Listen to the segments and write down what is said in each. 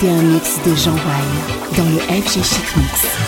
Vous écoutez un mix de Jean Wine dans le FG Chic Mix.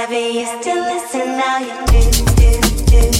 never you still listen, now you do, do, do.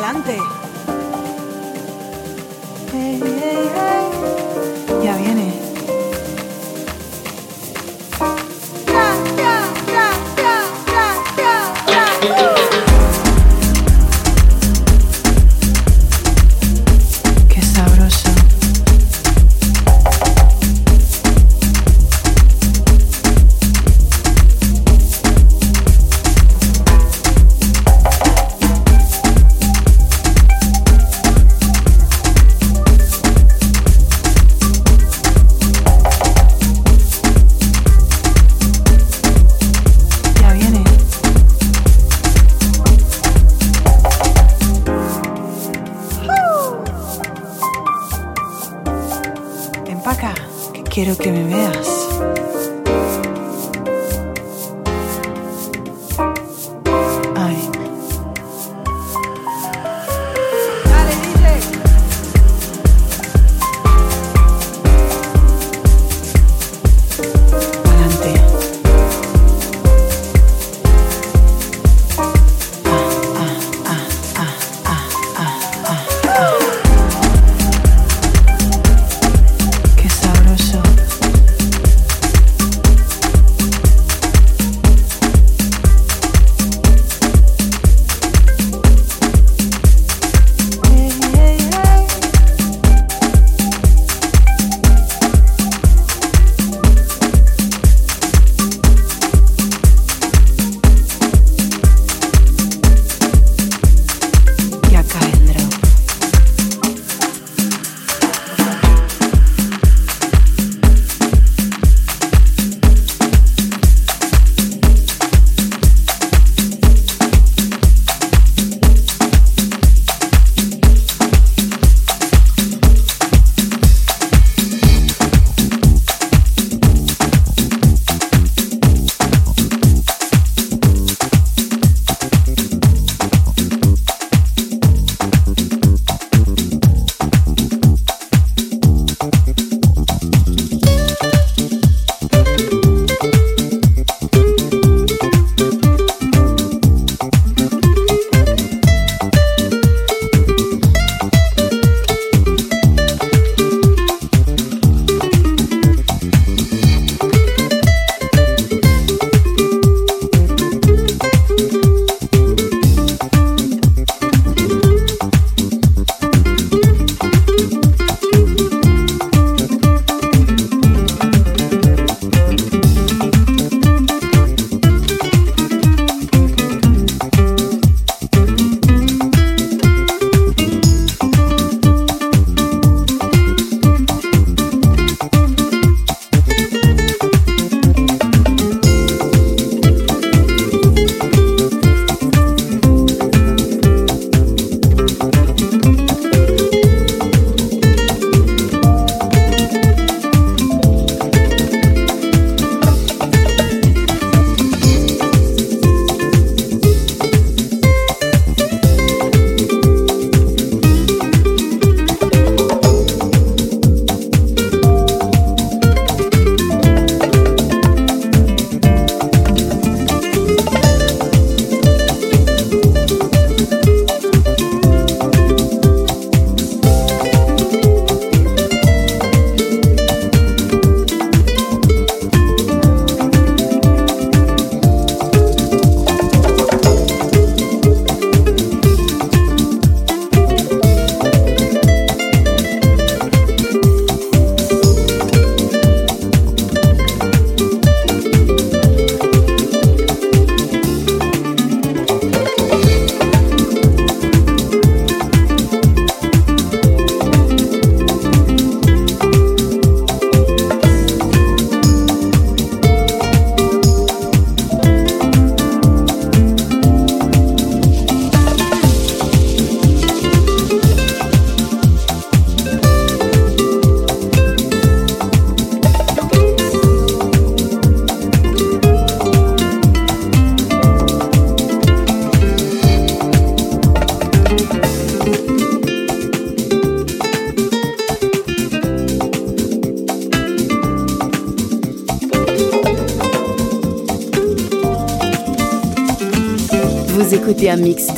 adelante.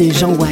Écoutez un mix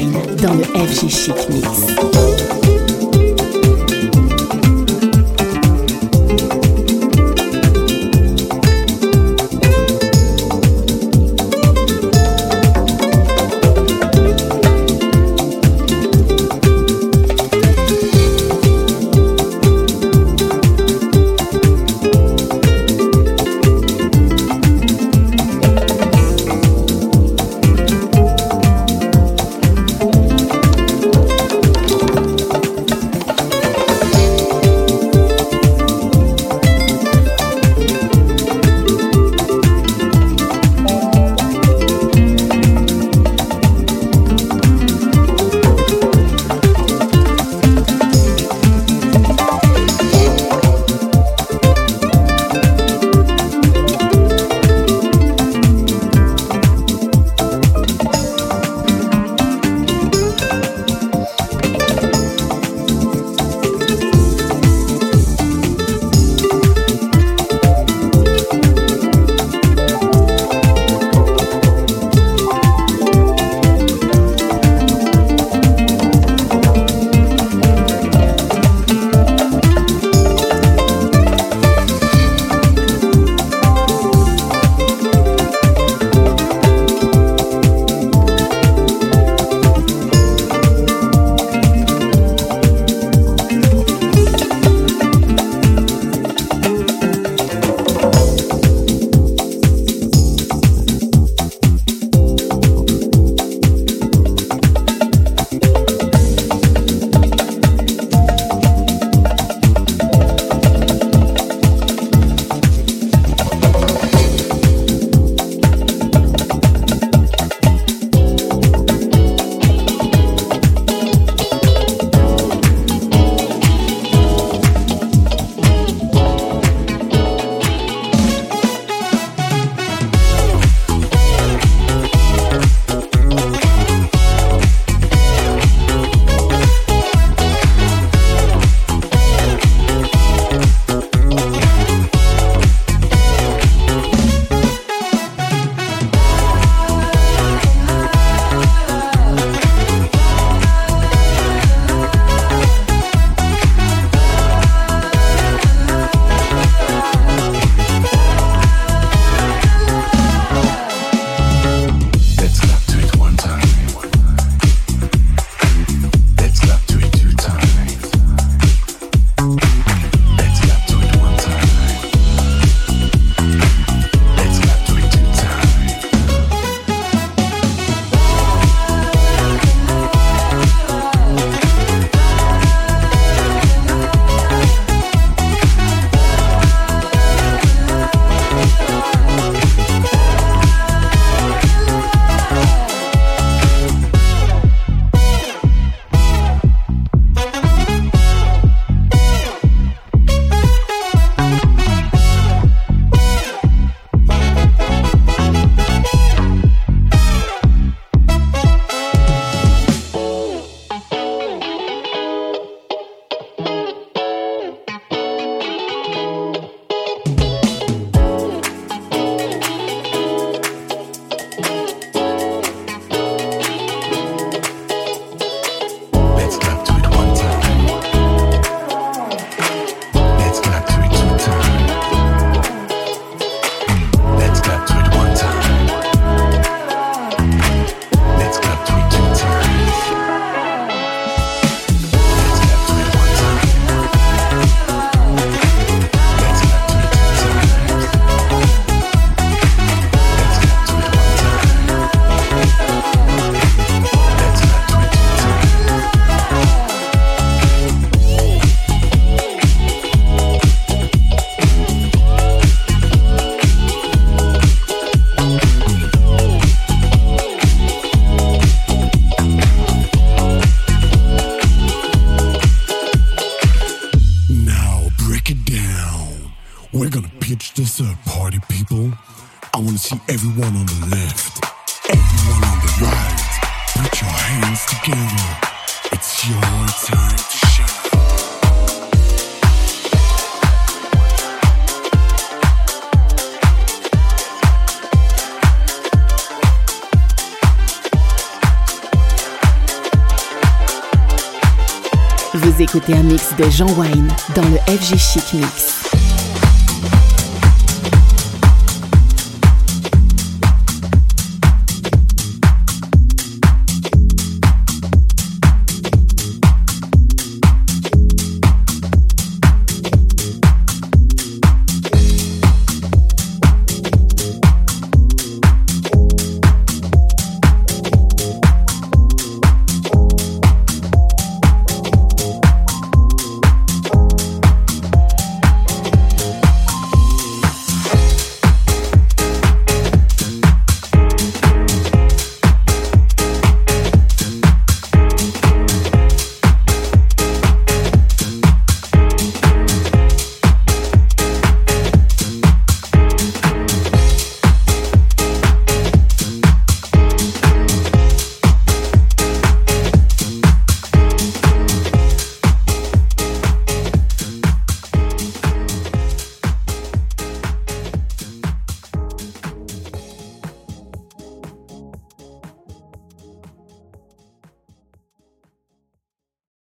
de Jean Wine dans le FG Chic Mix.